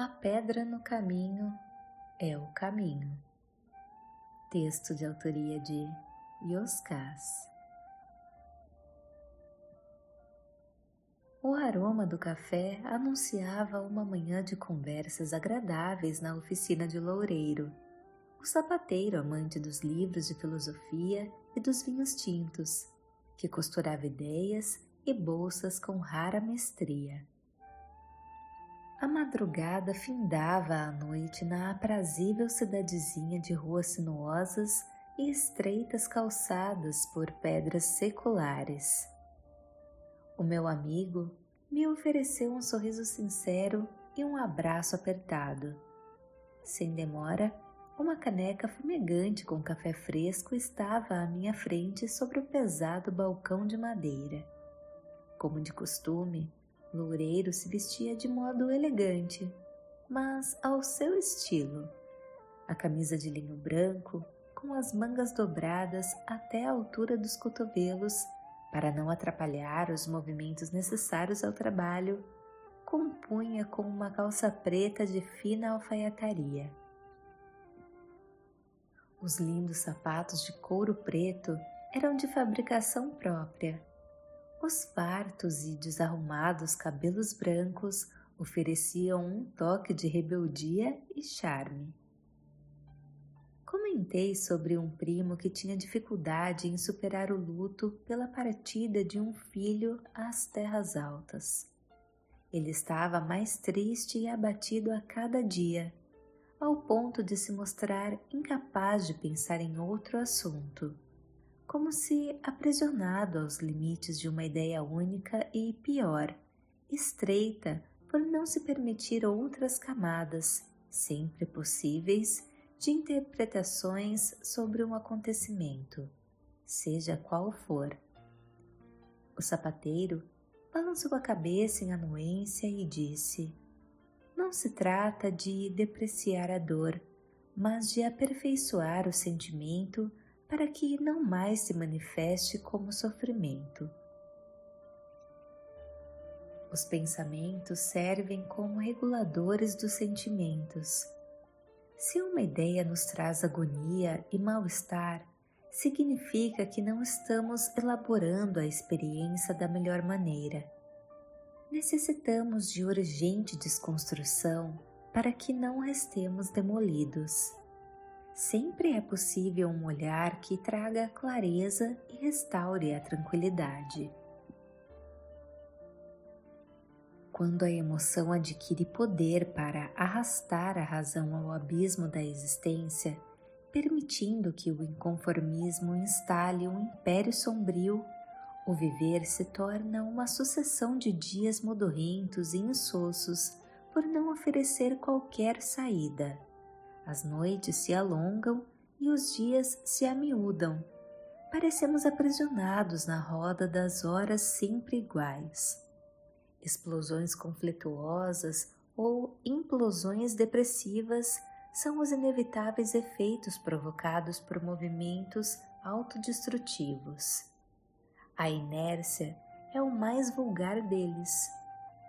A pedra no caminho é o caminho. Texto de autoria de Yoskas. O aroma do café anunciava uma manhã de conversas agradáveis na oficina de Loureiro, o sapateiro amante dos livros de filosofia e dos vinhos tintos, que costurava ideias e bolsas com rara mestria. A madrugada findava à noite na aprazível cidadezinha de ruas sinuosas e estreitas calçadas por pedras seculares. O meu amigo me ofereceu um sorriso sincero e um abraço apertado. Sem demora, uma caneca fumegante com café fresco estava à minha frente sobre o pesado balcão de madeira. Como de costume, Loureiro se vestia de modo elegante, mas ao seu estilo. A camisa de linho branco, com as mangas dobradas até a altura dos cotovelos, para não atrapalhar os movimentos necessários ao trabalho, compunha com uma calça preta de fina alfaiataria. Os lindos sapatos de couro preto eram de fabricação própria os fartos e desarrumados cabelos brancos ofereciam um toque de rebeldia e charme. Comentei sobre um primo que tinha dificuldade em superar o luto pela partida de um filho às terras altas. Ele estava mais triste e abatido a cada dia, ao ponto de se mostrar incapaz de pensar em outro assunto como se aprisionado aos limites de uma ideia única e, pior, estreita por não se permitir outras camadas, sempre possíveis, de interpretações sobre um acontecimento, seja qual for. O sapateiro balançou a cabeça em anuência e disse: Não se trata de depreciar a dor, mas de aperfeiçoar o sentimento para que não mais se manifeste como sofrimento. Os pensamentos servem como reguladores dos sentimentos. Se uma ideia nos traz agonia e mal-estar, significa que não estamos elaborando a experiência da melhor maneira. Necessitamos de urgente desconstrução para que não restemos demolidos sempre é possível um olhar que traga clareza e restaure a tranquilidade. Quando a emoção adquire poder para arrastar a razão ao abismo da existência, permitindo que o inconformismo instale um império sombrio, o viver se torna uma sucessão de dias modorrentos e insossos por não oferecer qualquer saída. As noites se alongam e os dias se amiúdam. Parecemos aprisionados na roda das horas sempre iguais. Explosões conflituosas ou implosões depressivas são os inevitáveis efeitos provocados por movimentos autodestrutivos. A inércia é o mais vulgar deles.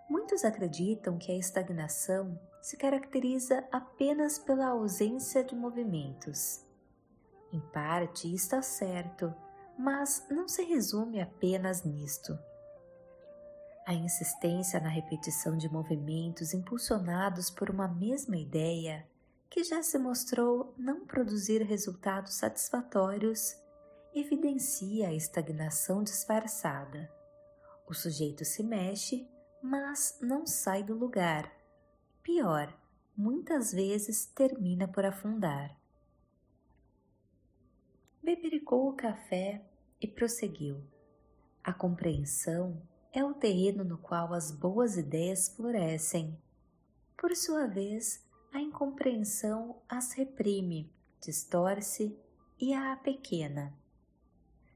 Muitos acreditam que a estagnação se caracteriza apenas pela ausência de movimentos. Em parte está certo, mas não se resume apenas nisto. A insistência na repetição de movimentos impulsionados por uma mesma ideia, que já se mostrou não produzir resultados satisfatórios, evidencia a estagnação disfarçada. O sujeito se mexe, mas não sai do lugar Pior, muitas vezes termina por afundar. Bebericou o café e prosseguiu. A compreensão é o terreno no qual as boas ideias florescem. Por sua vez, a incompreensão as reprime, distorce e a pequena.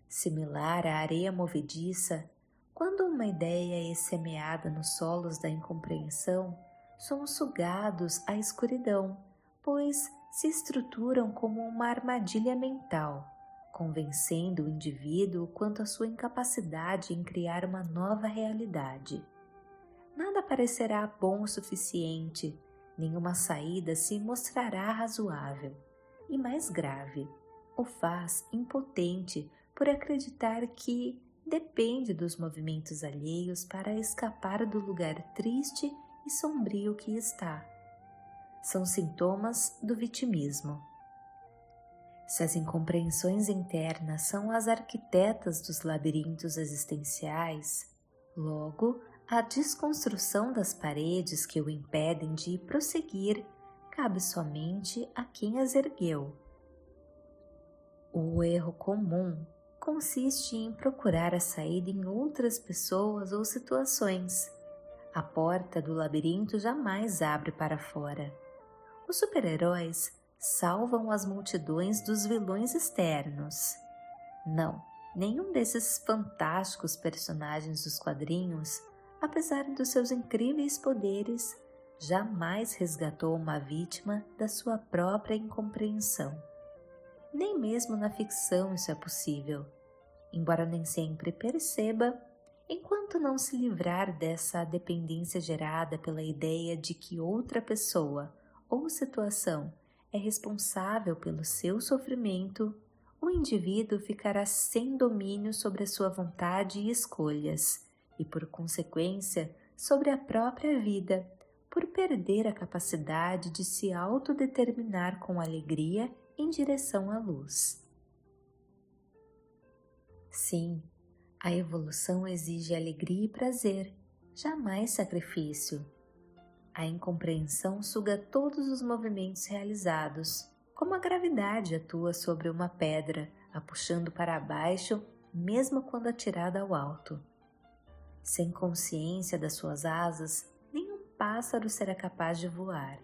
Similar à areia movediça, quando uma ideia é semeada nos solos da incompreensão, somos sugados à escuridão, pois se estruturam como uma armadilha mental, convencendo o indivíduo quanto à sua incapacidade em criar uma nova realidade. Nada parecerá bom o suficiente, nenhuma saída se mostrará razoável. E mais grave, o faz impotente por acreditar que depende dos movimentos alheios para escapar do lugar triste e sombrio que está. São sintomas do vitimismo. Se as incompreensões internas são as arquitetas dos labirintos existenciais, logo a desconstrução das paredes que o impedem de prosseguir cabe somente a quem as ergueu. O erro comum consiste em procurar a saída em outras pessoas ou situações. A porta do labirinto jamais abre para fora. Os super-heróis salvam as multidões dos vilões externos. Não, nenhum desses fantásticos personagens dos quadrinhos, apesar dos seus incríveis poderes, jamais resgatou uma vítima da sua própria incompreensão. Nem mesmo na ficção isso é possível. Embora nem sempre perceba, enquanto não se livrar dessa dependência gerada pela ideia de que outra pessoa ou situação é responsável pelo seu sofrimento, o indivíduo ficará sem domínio sobre a sua vontade e escolhas, e por consequência sobre a própria vida, por perder a capacidade de se autodeterminar com alegria em direção à luz. Sim, a evolução exige alegria e prazer, jamais sacrifício. A incompreensão suga todos os movimentos realizados, como a gravidade atua sobre uma pedra, a puxando para baixo, mesmo quando atirada ao alto. Sem consciência das suas asas, nenhum pássaro será capaz de voar.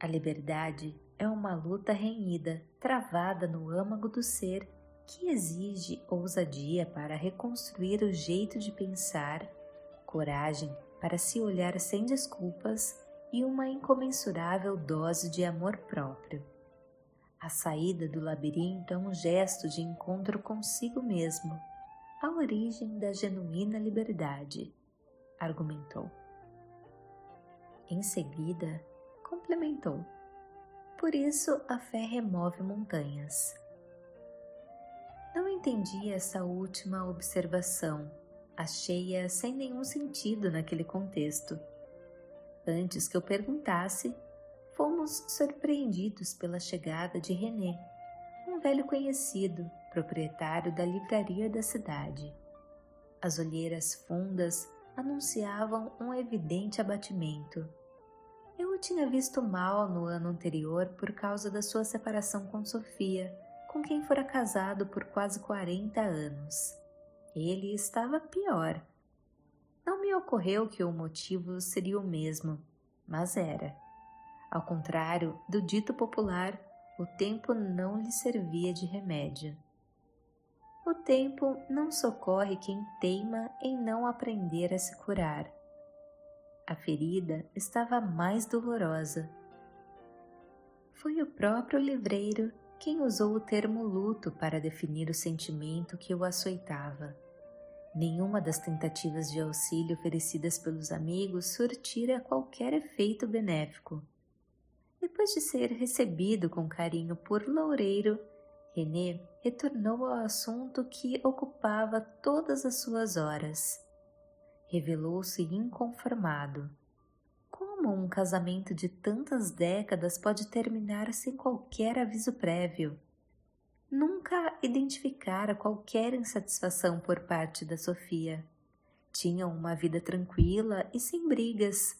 A liberdade é uma luta renhida, travada no âmago do ser, que exige ousadia para reconstruir o jeito de pensar, coragem para se olhar sem desculpas e uma incomensurável dose de amor próprio. A saída do labirinto é um gesto de encontro consigo mesmo, a origem da genuína liberdade, argumentou. Em seguida, complementou por isso a fé remove montanhas. Não entendi essa última observação, achei-a sem nenhum sentido naquele contexto. Antes que eu perguntasse, fomos surpreendidos pela chegada de René, um velho conhecido, proprietário da livraria da cidade. As olheiras fundas anunciavam um evidente abatimento o tinha visto mal no ano anterior por causa da sua separação com Sofia, com quem fora casado por quase 40 anos. Ele estava pior. Não me ocorreu que o motivo seria o mesmo, mas era. Ao contrário do dito popular, o tempo não lhe servia de remédio. O tempo não socorre quem teima em não aprender a se curar. A ferida estava mais dolorosa. Foi o próprio livreiro quem usou o termo luto para definir o sentimento que o açoitava. Nenhuma das tentativas de auxílio oferecidas pelos amigos surtira qualquer efeito benéfico. Depois de ser recebido com carinho por Loureiro, René retornou ao assunto que ocupava todas as suas horas revelou-se inconformado. Como um casamento de tantas décadas pode terminar sem qualquer aviso prévio? Nunca identificara qualquer insatisfação por parte da Sofia. Tinham uma vida tranquila e sem brigas,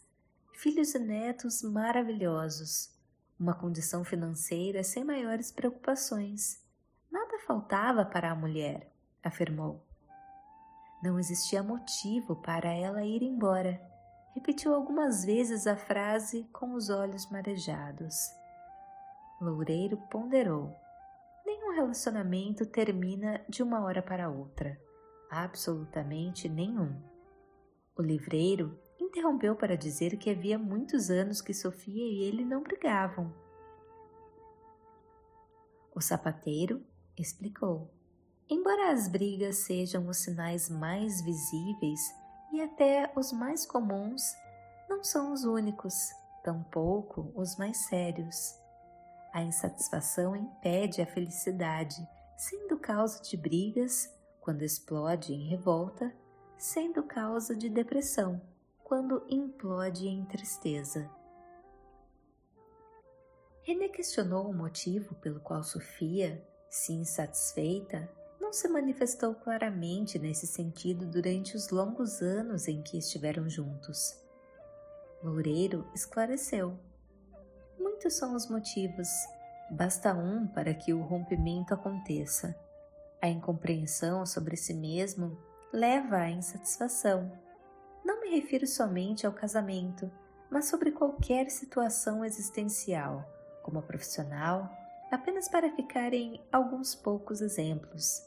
filhos e netos maravilhosos, uma condição financeira sem maiores preocupações. Nada faltava para a mulher, afirmou. Não existia motivo para ela ir embora. Repetiu algumas vezes a frase com os olhos marejados. Loureiro ponderou. Nenhum relacionamento termina de uma hora para outra. Absolutamente nenhum. O livreiro interrompeu para dizer que havia muitos anos que Sofia e ele não brigavam. O sapateiro explicou. Embora as brigas sejam os sinais mais visíveis e até os mais comuns, não são os únicos. tampouco os mais sérios. A insatisfação impede a felicidade, sendo causa de brigas, quando explode em revolta, sendo causa de depressão, quando implode em tristeza. René questionou o motivo pelo qual Sofia, se insatisfeita, não se manifestou claramente nesse sentido durante os longos anos em que estiveram juntos. Loureiro esclareceu. Muitos são os motivos, basta um para que o rompimento aconteça. A incompreensão sobre si mesmo leva à insatisfação. Não me refiro somente ao casamento, mas sobre qualquer situação existencial, como profissional, apenas para ficar em alguns poucos exemplos.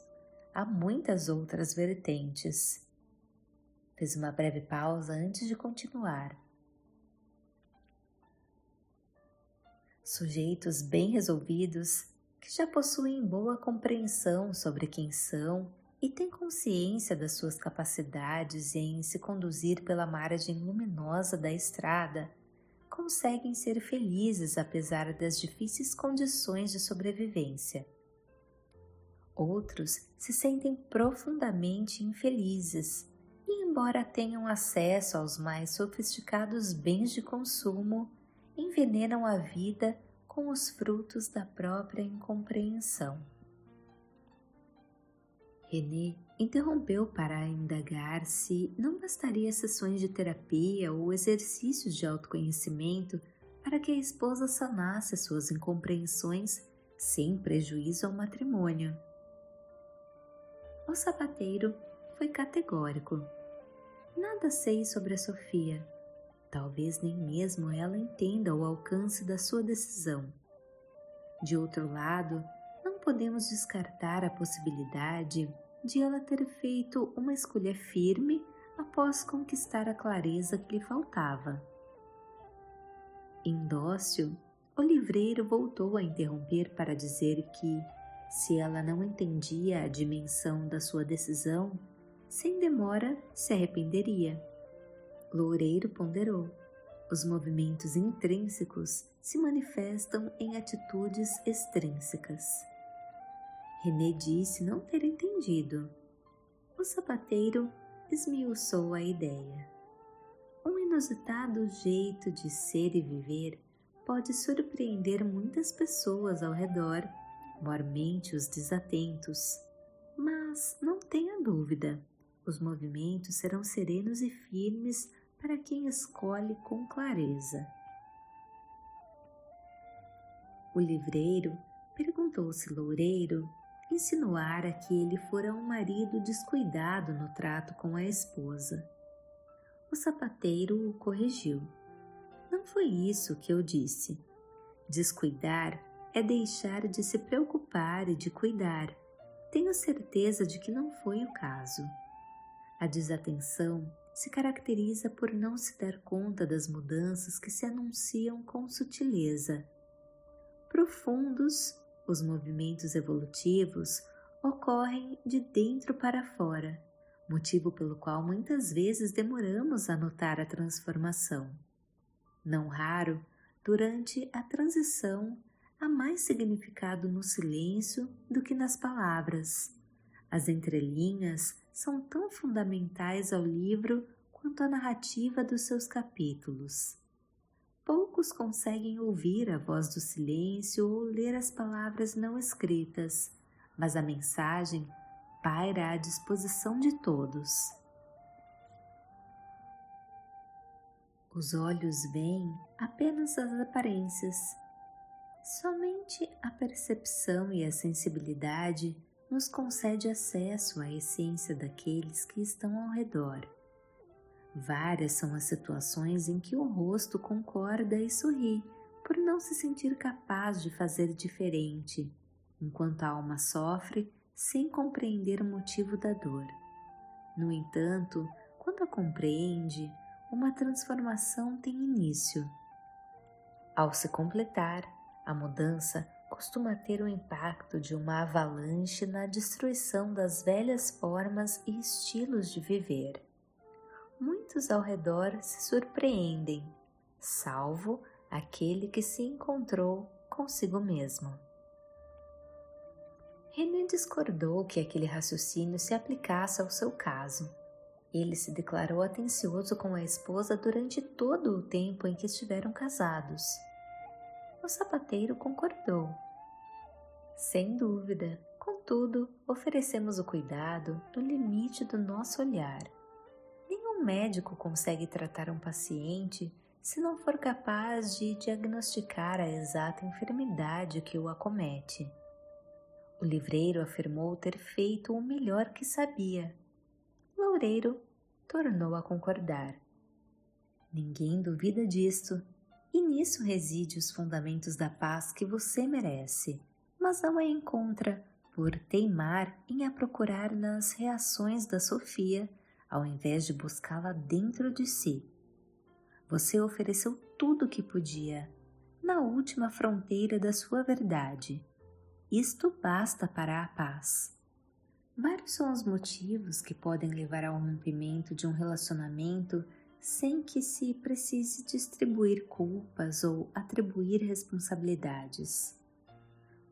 Há muitas outras vertentes. Fez uma breve pausa antes de continuar. Sujeitos bem resolvidos que já possuem boa compreensão sobre quem são e têm consciência das suas capacidades em se conduzir pela margem luminosa da estrada, conseguem ser felizes apesar das difíceis condições de sobrevivência. Outros se sentem profundamente infelizes e, embora tenham acesso aos mais sofisticados bens de consumo, envenenam a vida com os frutos da própria incompreensão. René interrompeu para indagar se não bastaria sessões de terapia ou exercícios de autoconhecimento para que a esposa sanasse suas incompreensões sem prejuízo ao matrimônio. O sapateiro foi categórico. Nada sei sobre a Sofia, Talvez nem mesmo ela entenda o alcance da sua decisão. De outro lado, não podemos descartar a possibilidade de ela ter feito uma escolha firme após conquistar a clareza que lhe faltava. Indócil, o livreiro voltou a interromper para dizer que, se ela não entendia a dimensão da sua decisão, sem demora se arrependeria. Loureiro ponderou. Os movimentos intrínsecos se manifestam em atitudes extrínsecas. René disse não ter entendido. O sapateiro esmiuçou a ideia. Um inusitado jeito de ser e viver pode surpreender muitas pessoas ao redor, mormente os desatentos. Mas não tenha dúvida, os movimentos serão serenos e firmes para quem escolhe com clareza. O livreiro perguntou se Loureiro insinuara que ele fora um marido descuidado no trato com a esposa. O sapateiro o corrigiu. Não foi isso que eu disse. Descuidar é deixar de se preocupar e de cuidar. Tenho certeza de que não foi o caso. A desatenção se caracteriza por não se dar conta das mudanças que se anunciam com sutileza. Profundos, os movimentos evolutivos ocorrem de dentro para fora, motivo pelo qual muitas vezes demoramos a notar a transformação. Não raro, durante a transição, há mais significado no silêncio do que nas palavras. As entrelinhas são tão fundamentais ao livro quanto a narrativa dos seus capítulos. Poucos conseguem ouvir a voz do silêncio ou ler as palavras não escritas, mas a mensagem paira à disposição de todos. Os olhos veem apenas as aparências. Somente a percepção e a sensibilidade nos concede acesso à essência daqueles que estão ao redor. Várias são as situações em que o rosto concorda e sorri por não se sentir capaz de fazer diferente, enquanto a alma sofre sem compreender o motivo da dor. No entanto, quando a compreende, uma transformação tem início. Ao se completar, a mudança costuma ter o impacto de uma avalanche na destruição das velhas formas e estilos de viver. Muitos ao redor se surpreendem. salvo aquele que se encontrou consigo mesmo. René discordou que aquele raciocínio se aplicasse ao seu caso. Ele se declarou atencioso com a esposa durante todo o tempo em que estiveram casados. O sapateiro concordou. Sem dúvida, contudo, oferecemos o cuidado no limite do nosso olhar. Nenhum médico consegue tratar um paciente se não for capaz de diagnosticar a exata enfermidade que o acomete. O livreiro afirmou ter feito o melhor que sabia. Loureiro tornou a concordar. Ninguém duvida disto, e nisso reside os fundamentos da paz que você merece, mas não a encontra por teimar em a procurar nas reações da Sofia, ao invés de buscá-la dentro de si. Você ofereceu tudo o que podia, na última fronteira da sua verdade isto basta para a paz. Vários são os motivos que podem levar ao rompimento de um relacionamento sem que se precise distribuir culpas ou atribuir responsabilidades.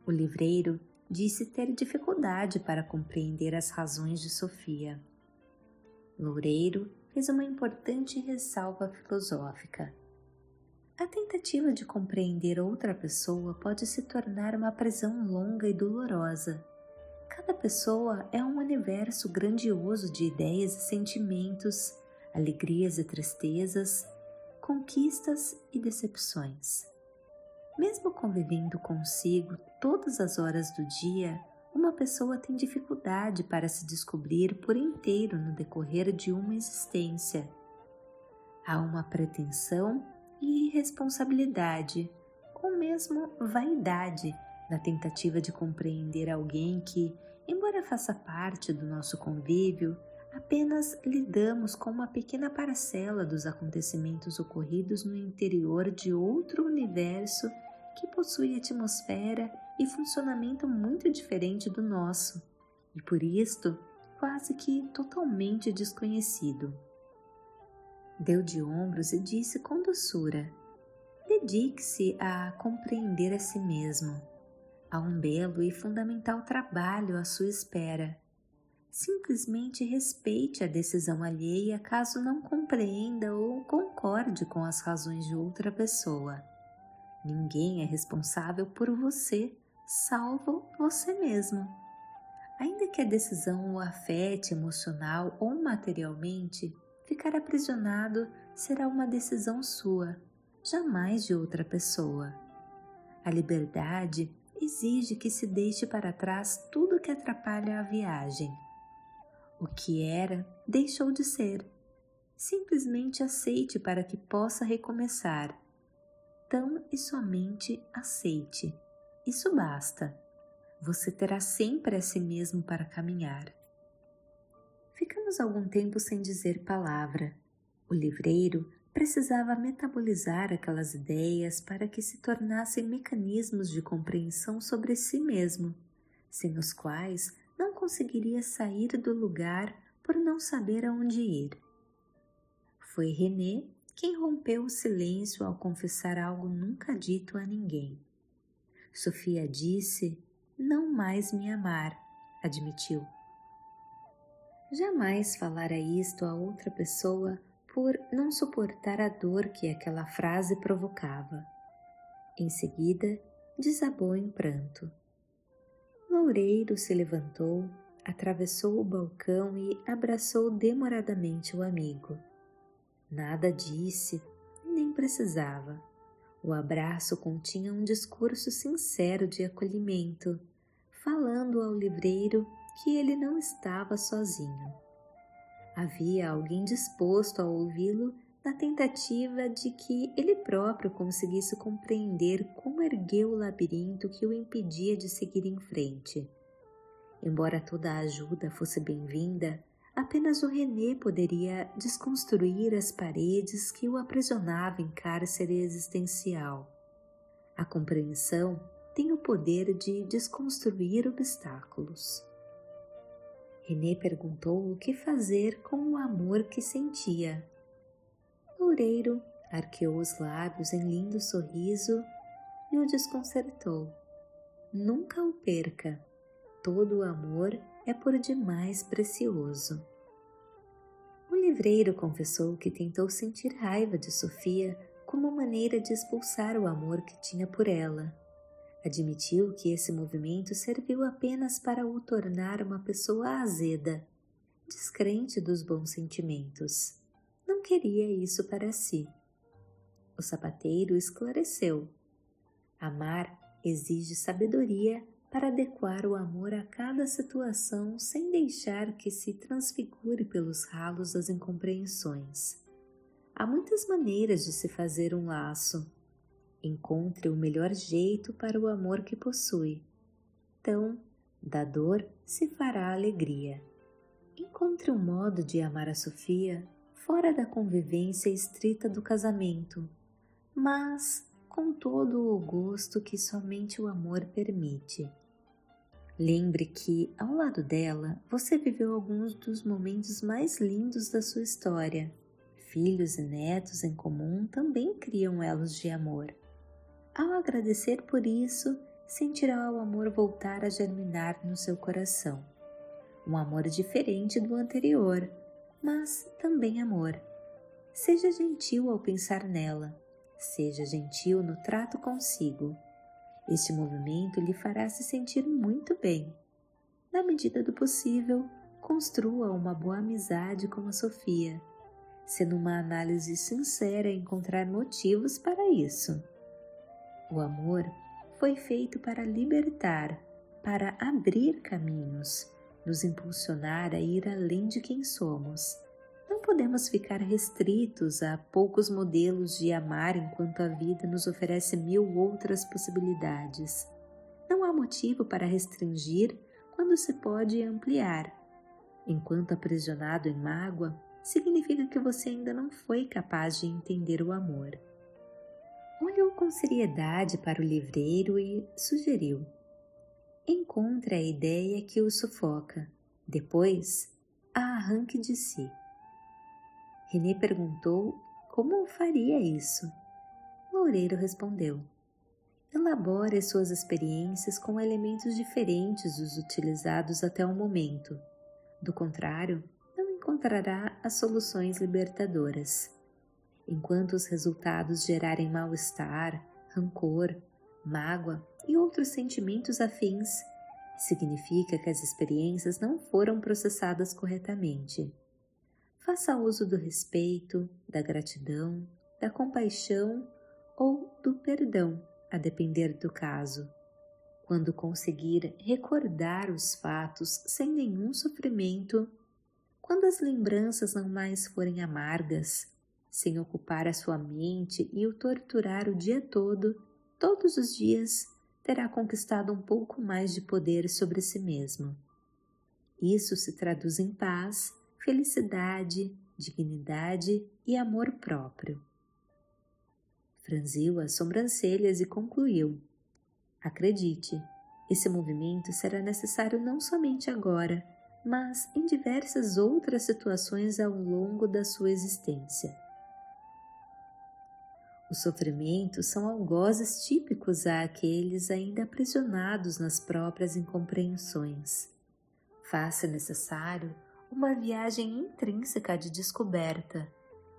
O livreiro disse ter dificuldade para compreender as razões de Sofia. Loureiro fez uma importante ressalva filosófica. A tentativa de compreender outra pessoa pode se tornar uma prisão longa e dolorosa. Cada pessoa é um universo grandioso de ideias e sentimentos, alegrias e tristezas, conquistas e decepções. Mesmo convivendo consigo todas as horas do dia, uma pessoa tem dificuldade para se descobrir por inteiro no decorrer de uma existência. Há uma pretensão e irresponsabilidade, ou mesmo vaidade, na tentativa de compreender alguém que, embora faça parte do nosso convívio, apenas lidamos com uma pequena parcela dos acontecimentos ocorridos no interior de outro universo que possui atmosfera e funcionamento muito diferente do nosso, e por isto quase que totalmente desconhecido. Deu de ombros e disse com doçura: Dedique-se a compreender a si mesmo. Há um belo e fundamental trabalho à sua espera. Simplesmente respeite a decisão alheia caso não compreenda ou concorde com as razões de outra pessoa. Ninguém é responsável por você, salvo você mesmo. Ainda que a decisão o afete emocional ou materialmente, Ficar aprisionado será uma decisão sua, jamais de outra pessoa. A liberdade exige que se deixe para trás tudo que atrapalha a viagem. O que era deixou de ser. Simplesmente aceite para que possa recomeçar. Tão e somente aceite. Isso basta. Você terá sempre a si mesmo para caminhar. Ficamos algum tempo sem dizer palavra. O livreiro precisava metabolizar aquelas ideias para que se tornassem mecanismos de compreensão sobre si mesmo, sem os quais conseguiria sair do lugar por não saber aonde ir. Foi René quem rompeu o silêncio ao confessar algo nunca dito a ninguém. Sofia disse: Não mais me amar, admitiu. Jamais falara isto a outra pessoa por não suportar a dor que aquela frase provocava. Em seguida, desabou em pranto. Loureiro se levantou, atravessou o balcão e abraçou demoradamente o amigo. Nada disse, nem precisava. O abraço continha um discurso sincero de acolhimento, falando ao livreiro que ele não estava sozinho. Havia alguém disposto a ouvi-lo na tentativa de que ele próprio conseguisse compreender como ergueu o labirinto que o impedia de seguir em frente. Embora toda a ajuda fosse bem-vinda, apenas o René poderia desconstruir as paredes que o aprisionavam em cárcere existencial. A compreensão tem o poder de desconstruir obstáculos. René perguntou o que fazer com o amor que sentia. Loureiro arqueou os lábios em lindo sorriso e o desconcertou. Nunca o perca, todo o amor é por demais precioso. O livreiro confessou que tentou sentir raiva de Sofia como maneira de expulsar o amor que tinha por ela. Admitiu que esse movimento serviu apenas para o tornar uma pessoa azeda, descrente dos bons sentimentos. Não queria isso para si. O sapateiro esclareceu. Amar exige sabedoria para adequar o amor a cada situação sem deixar que se transfigure pelos ralos das incompreensões. Há muitas maneiras de se fazer um laço. Encontre o melhor jeito para o amor que possui. Então, da dor se fará alegria. Encontre um modo de amar a Sofia fora da convivência estrita do casamento, mas com todo o gosto que somente o amor permite. Lembre que, ao lado dela, você viveu alguns dos momentos mais lindos da sua história. Filhos e netos em comum também criam elos de amor. Ao agradecer por isso, sentirá o amor voltar a germinar no seu coração. Um amor diferente do anterior, mas também amor. Seja gentil ao pensar nela, seja gentil no trato consigo este movimento lhe fará se sentir muito bem. Na medida do possível, construa uma boa amizade com a Sofia, sendo uma análise sincera encontrar motivos para isso. O amor foi feito para libertar, para abrir caminhos, nos impulsionar a ir além de quem somos podemos ficar restritos a poucos modelos de amar enquanto a vida nos oferece mil outras possibilidades. Não há motivo para restringir quando se pode ampliar. Enquanto aprisionado em mágoa, significa que você ainda não foi capaz de entender o amor. Olhou com seriedade para o livreiro e sugeriu: Encontre a ideia que o sufoca. Depois, a arranque de si. René perguntou como faria isso. Loureiro respondeu: Elabore suas experiências com elementos diferentes dos utilizados até o momento. Do contrário, não encontrará as soluções libertadoras. Enquanto os resultados gerarem mal-estar, rancor, mágoa e outros sentimentos afins, significa que as experiências não foram processadas corretamente. Faça uso do respeito, da gratidão, da compaixão ou do perdão, a depender do caso. Quando conseguir recordar os fatos sem nenhum sofrimento, quando as lembranças não mais forem amargas, sem ocupar a sua mente e o torturar o dia todo, todos os dias terá conquistado um pouco mais de poder sobre si mesmo. Isso se traduz em paz felicidade, dignidade e amor próprio. Franziu as sobrancelhas e concluiu: Acredite, esse movimento será necessário não somente agora, mas em diversas outras situações ao longo da sua existência. Os sofrimentos são algozes típicos àqueles ainda aprisionados nas próprias incompreensões. Faça necessário uma viagem intrínseca de descoberta,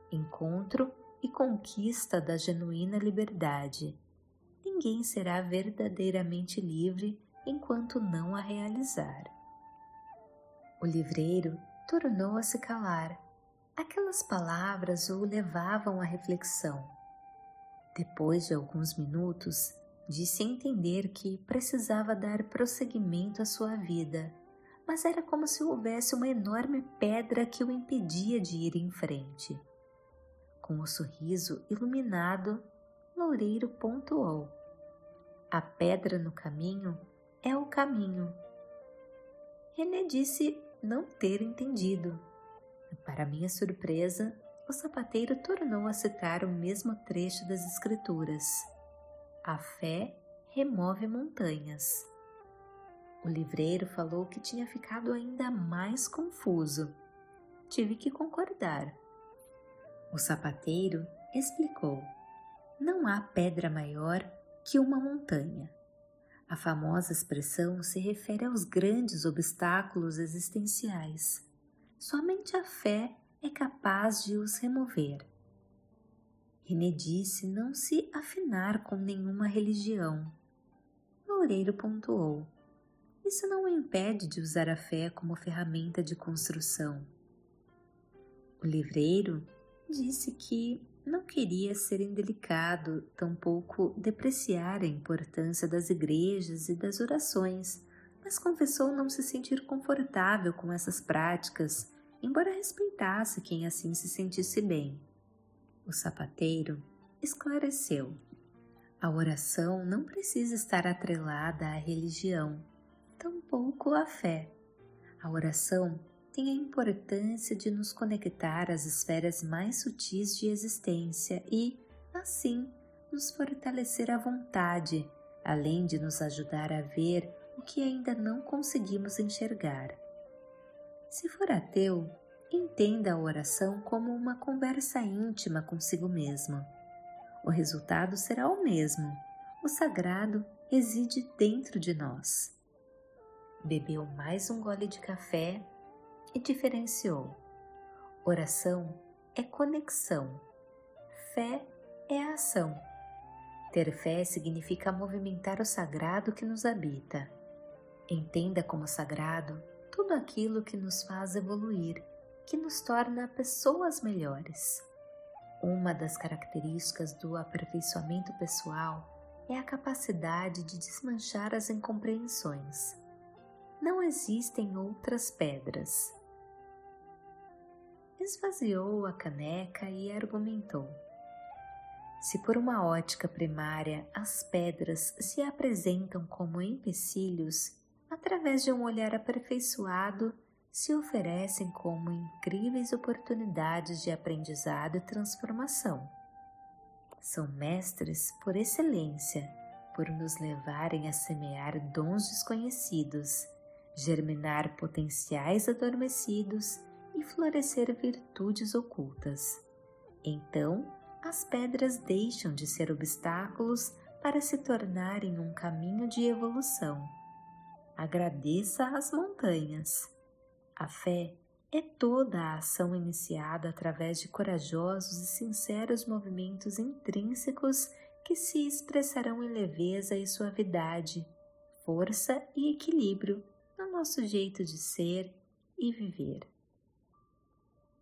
encontro e conquista da genuína liberdade. Ninguém será verdadeiramente livre enquanto não a realizar. O livreiro tornou a se calar. Aquelas palavras o levavam à reflexão. Depois de alguns minutos, disse entender que precisava dar prosseguimento à sua vida mas era como se houvesse uma enorme pedra que o impedia de ir em frente. Com o sorriso iluminado, Loureiro pontuou: A pedra no caminho é o caminho. René disse não ter entendido. Para minha surpresa, o sapateiro tornou a citar o mesmo trecho das Escrituras: A fé remove montanhas. O livreiro falou que tinha ficado ainda mais confuso. Tive que concordar. O sapateiro explicou: Não há pedra maior que uma montanha. A famosa expressão se refere aos grandes obstáculos existenciais. Somente a fé é capaz de os remover. René disse não se afinar com nenhuma religião. Loureiro pontuou: Isso não o impede de usar a fé como ferramenta de construção. O livreiro disse que não queria ser indelicado, tampouco depreciar a importância das igrejas e das orações, mas confessou não se sentir confortável com essas práticas, embora respeitasse quem assim se sentisse bem. O sapateiro esclareceu: a oração não precisa estar atrelada à religião, tampouco à fé. A oração tem a importância de nos conectar às esferas mais sutis de existência e, assim, nos fortalecer à vontade, além de nos ajudar a ver o que ainda não conseguimos enxergar. Se for ateu, entenda a oração como uma conversa íntima consigo mesmo. O resultado será o mesmo. O sagrado reside dentro de nós. Bebeu mais um gole de café e diferenciou. Oração é conexão, fé é ação. Ter fé significa movimentar o sagrado que nos habita. Entenda como sagrado tudo aquilo que nos faz evoluir, que nos torna pessoas melhores. Uma das características do aperfeiçoamento pessoal é a capacidade de desmanchar as incompreensões. Não existem outras pedras esvaziou a caneca e argumentou. Se por uma ótica primária as pedras se apresentam como empecilhos, através de um olhar aperfeiçoado, se oferecem como incríveis oportunidades de aprendizado e transformação. São mestres por excelência, por nos levarem a semear dons desconhecidos, germinar potenciais adormecidos e florescer virtudes ocultas. Então, as pedras deixam de ser obstáculos para se tornarem um caminho de evolução. Agradeça às montanhas. A fé é toda a ação iniciada através de corajosos e sinceros movimentos intrínsecos que se expressarão em leveza e suavidade, força e equilíbrio no nosso jeito de ser e viver.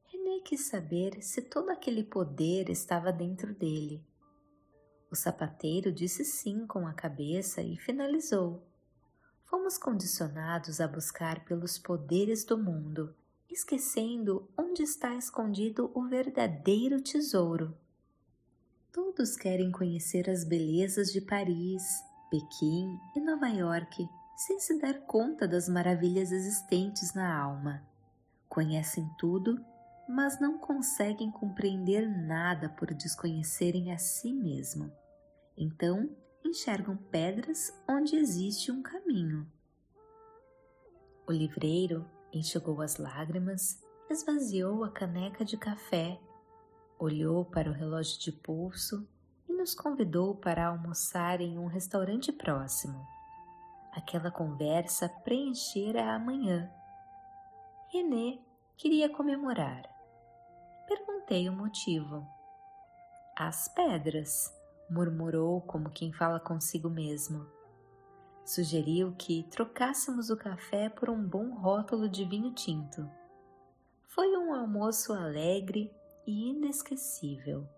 René quis saber se todo aquele poder estava dentro dele. O sapateiro disse sim com a cabeça e finalizou. Fomos condicionados a buscar pelos poderes do mundo, esquecendo onde está escondido o verdadeiro tesouro. Todos querem conhecer as belezas de Paris, Pequim e Nova York, sem se dar conta das maravilhas existentes na alma. Conhecem tudo mas não conseguem compreender nada por desconhecerem a si mesmo. Então, enxergam pedras onde existe um caminho. O livreiro enxugou as lágrimas, esvaziou a caneca de café, olhou para o relógio de pulso e nos convidou para almoçar em um restaurante próximo. Aquela conversa preenchera a manhã. René queria comemorar perguntei o motivo. As pedras, murmurou como quem fala consigo mesmo. Sugeriu que trocássemos o café por um bom rótulo de vinho tinto. Foi um almoço alegre e inesquecível.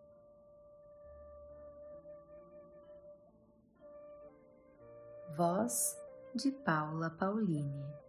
Voz de Paula Pauline